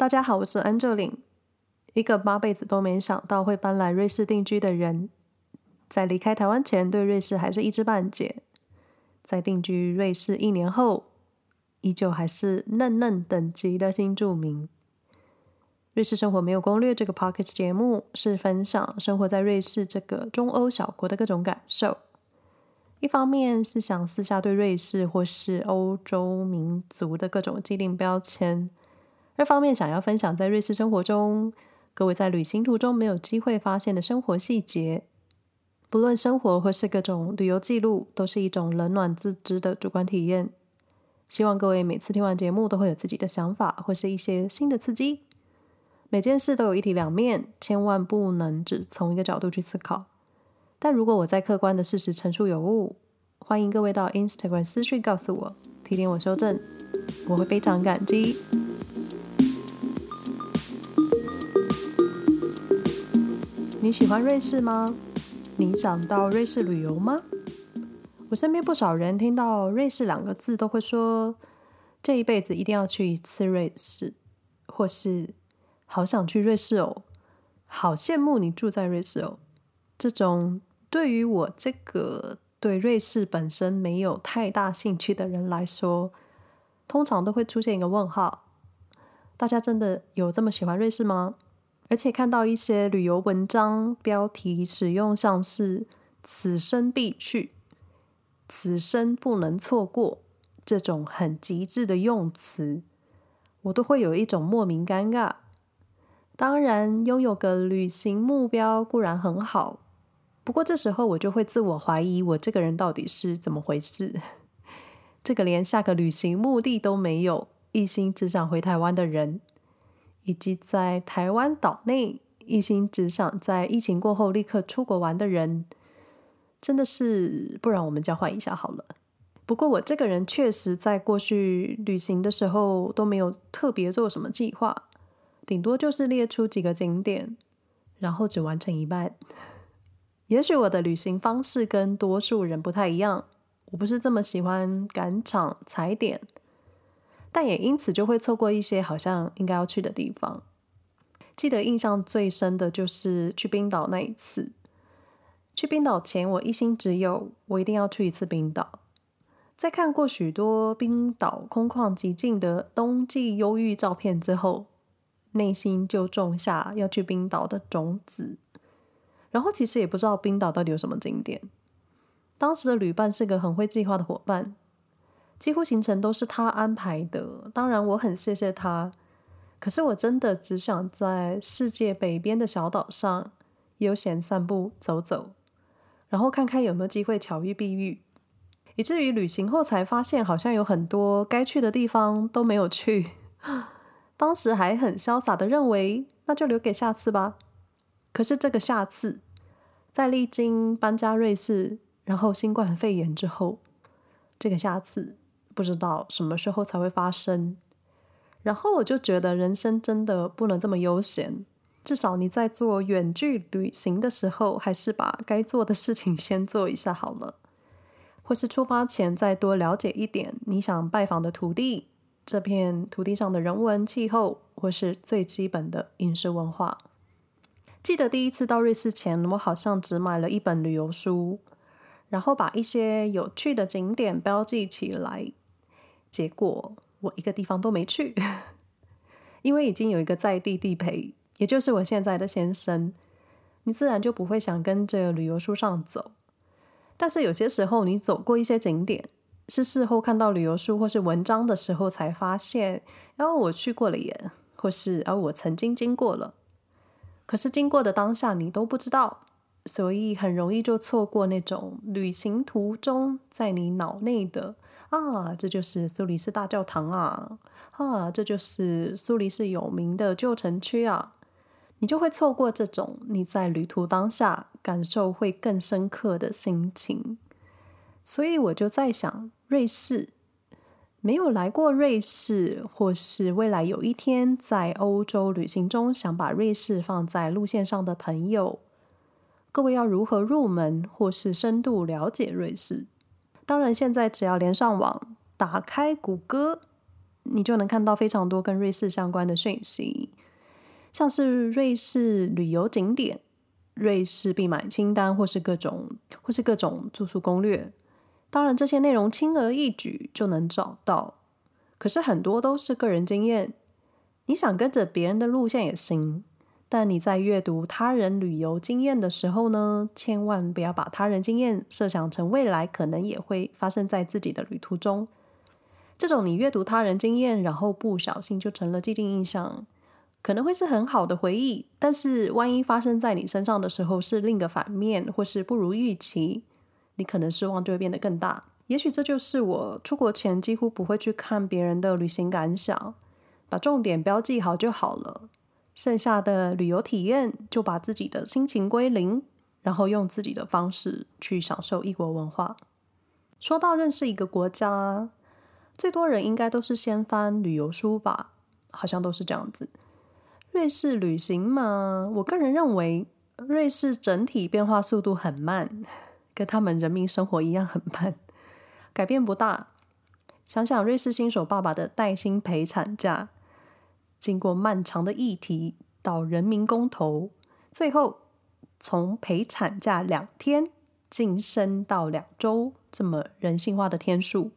大家好，我是 Angelin 一个八辈子都没想到会搬来瑞士定居的人。在离开台湾前，对瑞士还是一知半解；在定居瑞士一年后，依旧还是嫩嫩等级的新住民。瑞士生活没有攻略这个 Podcast 节目是分享生活在瑞士这个中欧小国的各种感受。一方面是想撕下对瑞士或是欧洲民族的各种既定标签；二方面想要分享在瑞士生活中各位在旅行途中没有机会发现的生活细节。不论生活或是各种旅游记录，都是一种冷暖自知的主观体验。希望各位每次听完节目都会有自己的想法或是一些新的刺激。每件事都有一体两面，千万不能只从一个角度去思考。但如果我在客观的事实陈述有误，欢迎各位到 Instagram 私讯告诉我，提点我修正，我会非常感激。你喜欢瑞士吗？你想到瑞士旅游吗？我身边不少人听到“瑞士”两个字，都会说这一辈子一定要去一次瑞士，或是好想去瑞士哦，好羡慕你住在瑞士哦，这种。对于我这个对瑞士本身没有太大兴趣的人来说，通常都会出现一个问号：大家真的有这么喜欢瑞士吗？而且看到一些旅游文章标题使用像是“此生必去”“此生不能错过”这种很极致的用词，我都会有一种莫名尴尬。当然，拥有个旅行目标固然很好。不过这时候我就会自我怀疑，我这个人到底是怎么回事？这个连下个旅行目的都没有，一心只想回台湾的人，以及在台湾岛内一心只想在疫情过后立刻出国玩的人，真的是，不然我们交换一下好了。不过我这个人确实在过去旅行的时候都没有特别做什么计划，顶多就是列出几个景点，然后只完成一半。也许我的旅行方式跟多数人不太一样，我不是这么喜欢赶场踩点，但也因此就会错过一些好像应该要去的地方。记得印象最深的就是去冰岛那一次。去冰岛前，我一心只有我一定要去一次冰岛。在看过许多冰岛空旷寂静的冬季忧郁照片之后，内心就种下要去冰岛的种子。然后其实也不知道冰岛到底有什么景点。当时的旅伴是个很会计划的伙伴，几乎行程都是他安排的。当然我很谢谢他，可是我真的只想在世界北边的小岛上悠闲散步走走，然后看看有没有机会巧遇碧玉。以至于旅行后才发现，好像有很多该去的地方都没有去。当时还很潇洒的认为，那就留给下次吧。可是这个下次，在历经搬家瑞士，然后新冠肺炎之后，这个下次不知道什么时候才会发生。然后我就觉得人生真的不能这么悠闲，至少你在做远距旅行的时候，还是把该做的事情先做一下好了。或是出发前再多了解一点你想拜访的土地，这片土地上的人文、气候，或是最基本的饮食文化。记得第一次到瑞士前，我好像只买了一本旅游书，然后把一些有趣的景点标记起来。结果我一个地方都没去，因为已经有一个在地地陪，也就是我现在的先生，你自然就不会想跟着旅游书上走。但是有些时候，你走过一些景点，是事后看到旅游书或是文章的时候才发现，然后我去过了耶，或是而我曾经经过了。可是经过的当下你都不知道，所以很容易就错过那种旅行途中在你脑内的啊，这就是苏黎世大教堂啊，啊，这就是苏黎世有名的旧城区啊，你就会错过这种你在旅途当下感受会更深刻的心情。所以我就在想，瑞士。没有来过瑞士，或是未来有一天在欧洲旅行中想把瑞士放在路线上的朋友，各位要如何入门，或是深度了解瑞士？当然，现在只要连上网，打开谷歌，你就能看到非常多跟瑞士相关的讯息，像是瑞士旅游景点、瑞士必买清单，或是各种或是各种住宿攻略。当然，这些内容轻而易举就能找到，可是很多都是个人经验。你想跟着别人的路线也行，但你在阅读他人旅游经验的时候呢，千万不要把他人经验设想成未来可能也会发生在自己的旅途中。这种你阅读他人经验，然后不小心就成了既定印象，可能会是很好的回忆，但是万一发生在你身上的时候是另一个反面，或是不如预期，你可能失望就会变得更大。也许这就是我出国前几乎不会去看别人的旅行感想。把重点标记好就好了，剩下的旅游体验就把自己的心情归零，然后用自己的方式去享受异国文化。说到认识一个国家，最多人应该都是先翻旅游书吧，好像都是这样子。瑞士旅行嘛，我个人认为瑞士整体变化速度很慢，跟他们人民生活一样很慢，改变不大。想想瑞士新手爸爸的带薪陪产假。经过漫长的议题到人民公投，最后从陪产假两天晋升到两周，这么人性化的天数，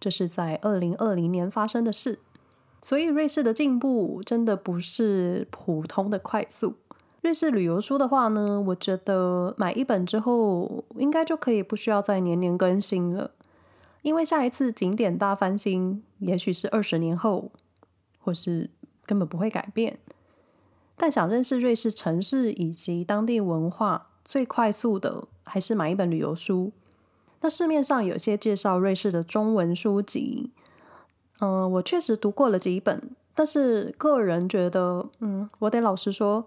这是在二零二零年发生的事。所以瑞士的进步真的不是普通的快速。瑞士旅游书的话呢，我觉得买一本之后，应该就可以不需要再年年更新了，因为下一次景点大翻新，也许是二十年后。或是根本不会改变，但想认识瑞士城市以及当地文化，最快速的还是买一本旅游书。那市面上有些介绍瑞士的中文书籍，嗯，我确实读过了几本，但是个人觉得，嗯，我得老实说，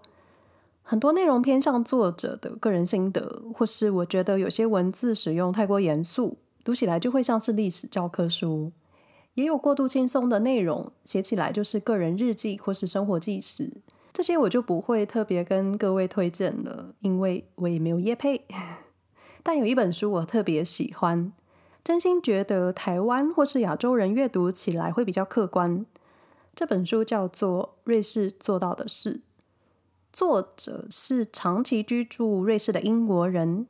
很多内容偏向作者的个人心得，或是我觉得有些文字使用太过严肃，读起来就会像是历史教科书。也有过度轻松的内容，写起来就是个人日记或是生活纪实，这些我就不会特别跟各位推荐了，因为我也没有业配。但有一本书我特别喜欢，真心觉得台湾或是亚洲人阅读起来会比较客观。这本书叫做《瑞士做到的事》，作者是长期居住瑞士的英国人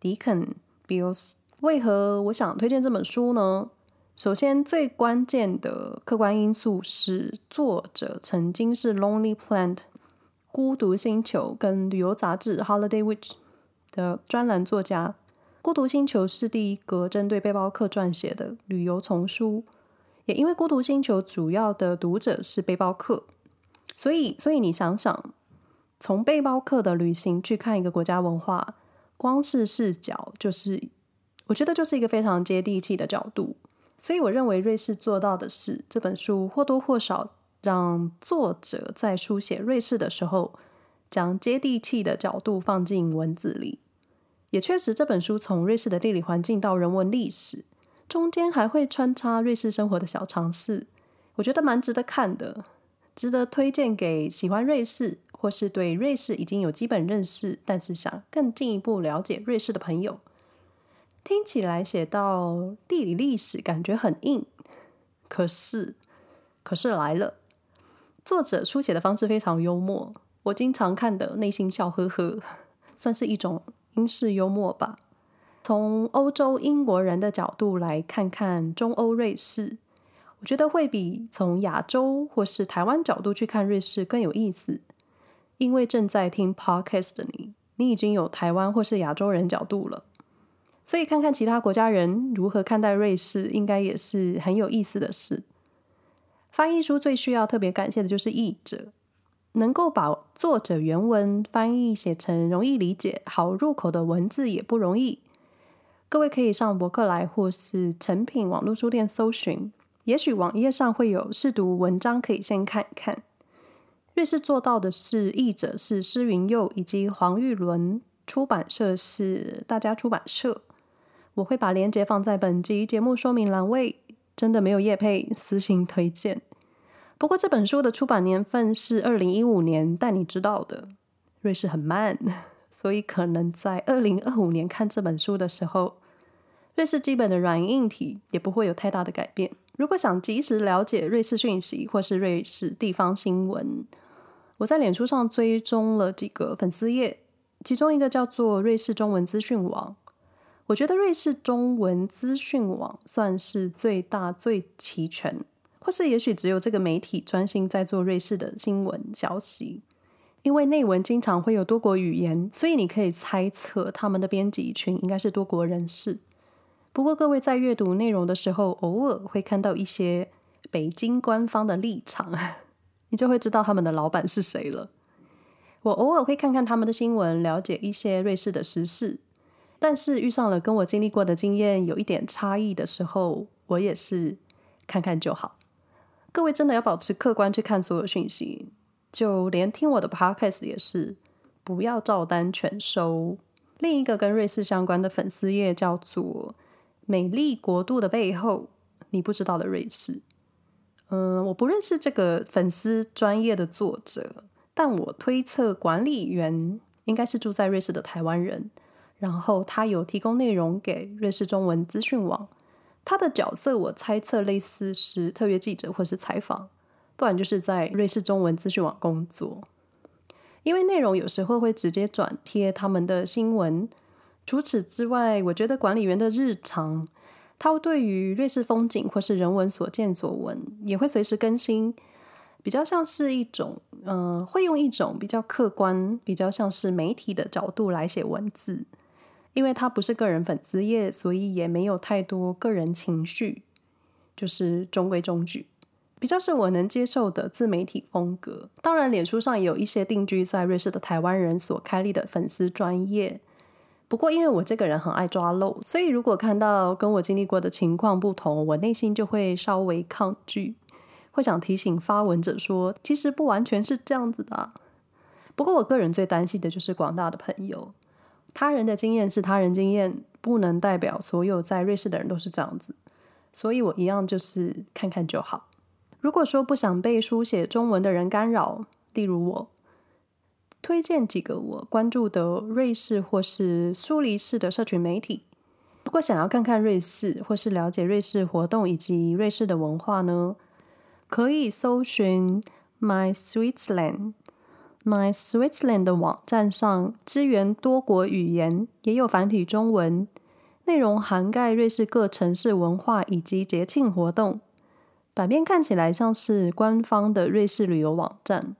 迪肯·比尔斯。为何我想推荐这本书呢？首先，最关键的客观因素是，作者曾经是《Lonely Planet》孤独星球跟旅游杂志《Holiday Witch》的专栏作家。《孤独星球》是第一个针对背包客撰写的旅游丛书，也因为《孤独星球》主要的读者是背包客，所以，所以你想想，从背包客的旅行去看一个国家文化，光是视角就是，我觉得就是一个非常接地气的角度。所以我认为瑞士做到的是，这本书或多或少让作者在书写瑞士的时候，将接地气的角度放进文字里。也确实，这本书从瑞士的地理环境到人文历史，中间还会穿插瑞士生活的小常识，我觉得蛮值得看的，值得推荐给喜欢瑞士或是对瑞士已经有基本认识，但是想更进一步了解瑞士的朋友。听起来写到地理历史感觉很硬，可是，可是来了，作者书写的方式非常幽默，我经常看的内心笑呵呵，算是一种英式幽默吧。从欧洲英国人的角度来看看中欧瑞士，我觉得会比从亚洲或是台湾角度去看瑞士更有意思，因为正在听 Podcast 的你，你已经有台湾或是亚洲人角度了。所以，看看其他国家人如何看待瑞士，应该也是很有意思的事。翻译书最需要特别感谢的就是译者，能够把作者原文翻译写成容易理解、好入口的文字也不容易。各位可以上博客来或是诚品网络书店搜寻，也许网页上会有试读文章可以先看一看。瑞士做到的是，译者是施云佑以及黄玉伦，出版社是大家出版社。我会把链接放在本集节目说明栏位，真的没有业配，私信推荐。不过这本书的出版年份是二零一五年，但你知道的，瑞士很慢，所以可能在二零二五年看这本书的时候，瑞士基本的软硬体也不会有太大的改变。如果想及时了解瑞士讯息或是瑞士地方新闻，我在脸书上追踪了几个粉丝页，其中一个叫做瑞士中文资讯网。我觉得瑞士中文资讯网算是最大、最齐全，或是也许只有这个媒体专心在做瑞士的新闻消息。因为内文经常会有多国语言，所以你可以猜测他们的编辑群应该是多国人士。不过，各位在阅读内容的时候，偶尔会看到一些北京官方的立场，你就会知道他们的老板是谁了。我偶尔会看看他们的新闻，了解一些瑞士的时事，但是遇上了跟我经历过的经验有一点差异的时候，我也是看看就好。各位真的要保持客观去看所有讯息。就连听我的 podcast 也是，不要照单全收。另一个跟瑞士相关的粉丝页叫做“美丽国度的背后”，你不知道的瑞士。嗯，我不认识这个粉丝专业的作者，但我推测管理员应该是住在瑞士的台湾人。然后他有提供内容给瑞士中文资讯网，他的角色我猜测类似是特约记者或是采访。不然就是在瑞士中文资讯网工作，因为内容有时候会直接转贴他们的新闻。除此之外，我觉得管理员的日常，他对于瑞士风景或是人文所见所闻也会随时更新，比较像是一种，嗯、呃，会用一种比较客观、比较像是媒体的角度来写文字。因为他不是个人粉丝页，所以也没有太多个人情绪，就是中规中矩。比较是我能接受的自媒体风格。当然，脸书上也有一些定居在瑞士的台湾人所开立的粉丝专业。不过，因为我这个人很爱抓漏，所以如果看到跟我经历过的情况不同，我内心就会稍微抗拒，会想提醒发文者说，其实不完全是这样子的。不过，我个人最担心的就是广大的朋友，他人的经验是他人经验，不能代表所有在瑞士的人都是这样子。所以我一样就是看看就好。如果说不想被书写中文的人干扰，例如我，推荐几个我关注的瑞士或是苏黎世的社群媒体。如果想要看看瑞士或是了解瑞士活动以及瑞士的文化呢，可以搜寻 My Switzerland。My Switzerland 的网站上支援多国语言，也有繁体中文，内容涵盖瑞士各城市文化以及节庆活动。版面看起来像是官方的瑞士旅游网站，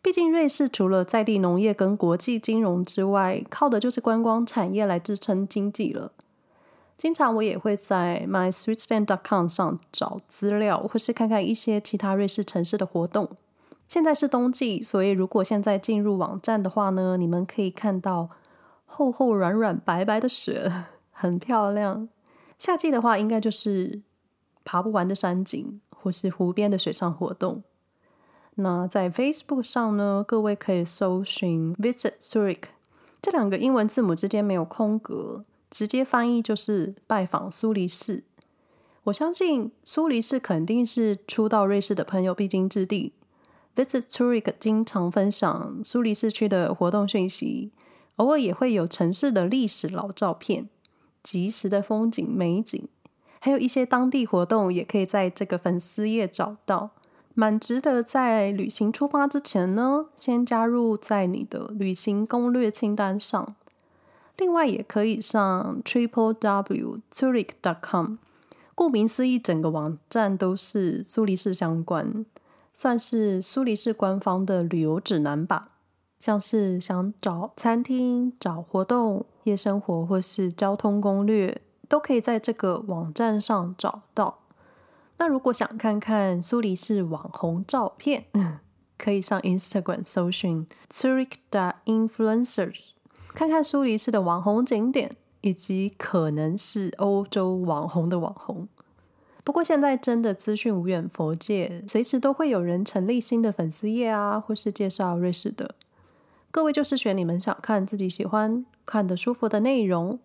毕竟瑞士除了在地农业跟国际金融之外，靠的就是观光产业来支撑经济了。经常我也会在 My Switzerland dot com 上找资料，或是看看一些其他瑞士城市的活动。现在是冬季，所以如果现在进入网站的话呢，你们可以看到厚厚软软白白的雪，很漂亮。夏季的话，应该就是。爬不完的山景，或是湖边的水上活动。那在 Facebook 上呢，各位可以搜寻 Visit Zurich，这两个英文字母之间没有空格，直接翻译就是拜访苏黎世。我相信苏黎世肯定是初到瑞士的朋友必经之地。Visit Zurich 经常分享苏黎世区的活动讯息，偶尔也会有城市的历史老照片、即时的风景美景。还有一些当地活动，也可以在这个粉丝页找到，蛮值得在旅行出发之前呢，先加入在你的旅行攻略清单上。另外，也可以上 triple w zurich dot com，顾名思义，整个网站都是苏黎世相关，算是苏黎世官方的旅游指南吧。像是想找餐厅、找活动、夜生活或是交通攻略。都可以在这个网站上找到。那如果想看看苏黎世网红照片，可以上 Instagram 搜寻 Zurich Influencers，看看苏黎世的网红景点，以及可能是欧洲网红的网红。不过现在真的资讯无远佛界，随时都会有人成立新的粉丝页啊，或是介绍瑞士的。各位就是选你们想看、自己喜欢看得舒服的内容。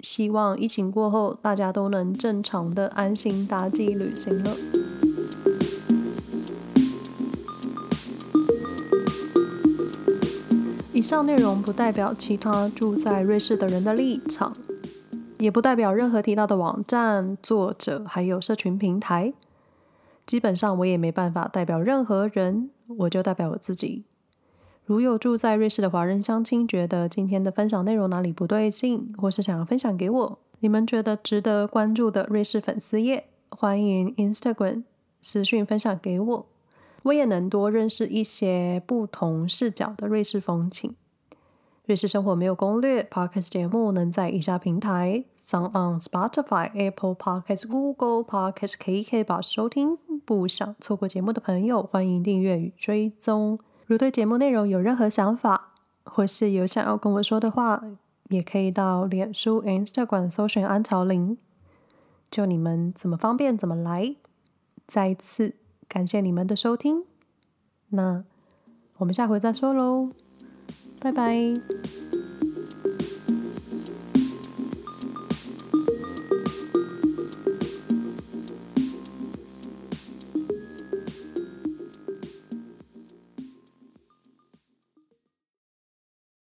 希望疫情过后，大家都能正常的安心搭机旅行了。以上内容不代表其他住在瑞士的人的立场，也不代表任何提到的网站、作者还有社群平台。基本上我也没办法代表任何人，我就代表我自己。如有住在瑞士的华人乡亲觉得今天的分享内容哪里不对劲，或是想要分享给我，你们觉得值得关注的瑞士粉丝页，欢迎 Instagram 私讯分享给我，我也能多认识一些不同视角的瑞士风情。瑞士生活没有攻略，Podcast 节目能在以下平台。SoundOn Spotify、Apple Podcast、Google Podcasts 可以可以把收听。不想错过节目的朋友，欢迎订阅与追踪。如对节目内容有任何想法，或是有想要跟我说的话，也可以到脸书、Instagram 搜寻安乔琳，就你们怎么方便怎么来。再一次感谢你们的收听，那我们下回再说喽，拜拜。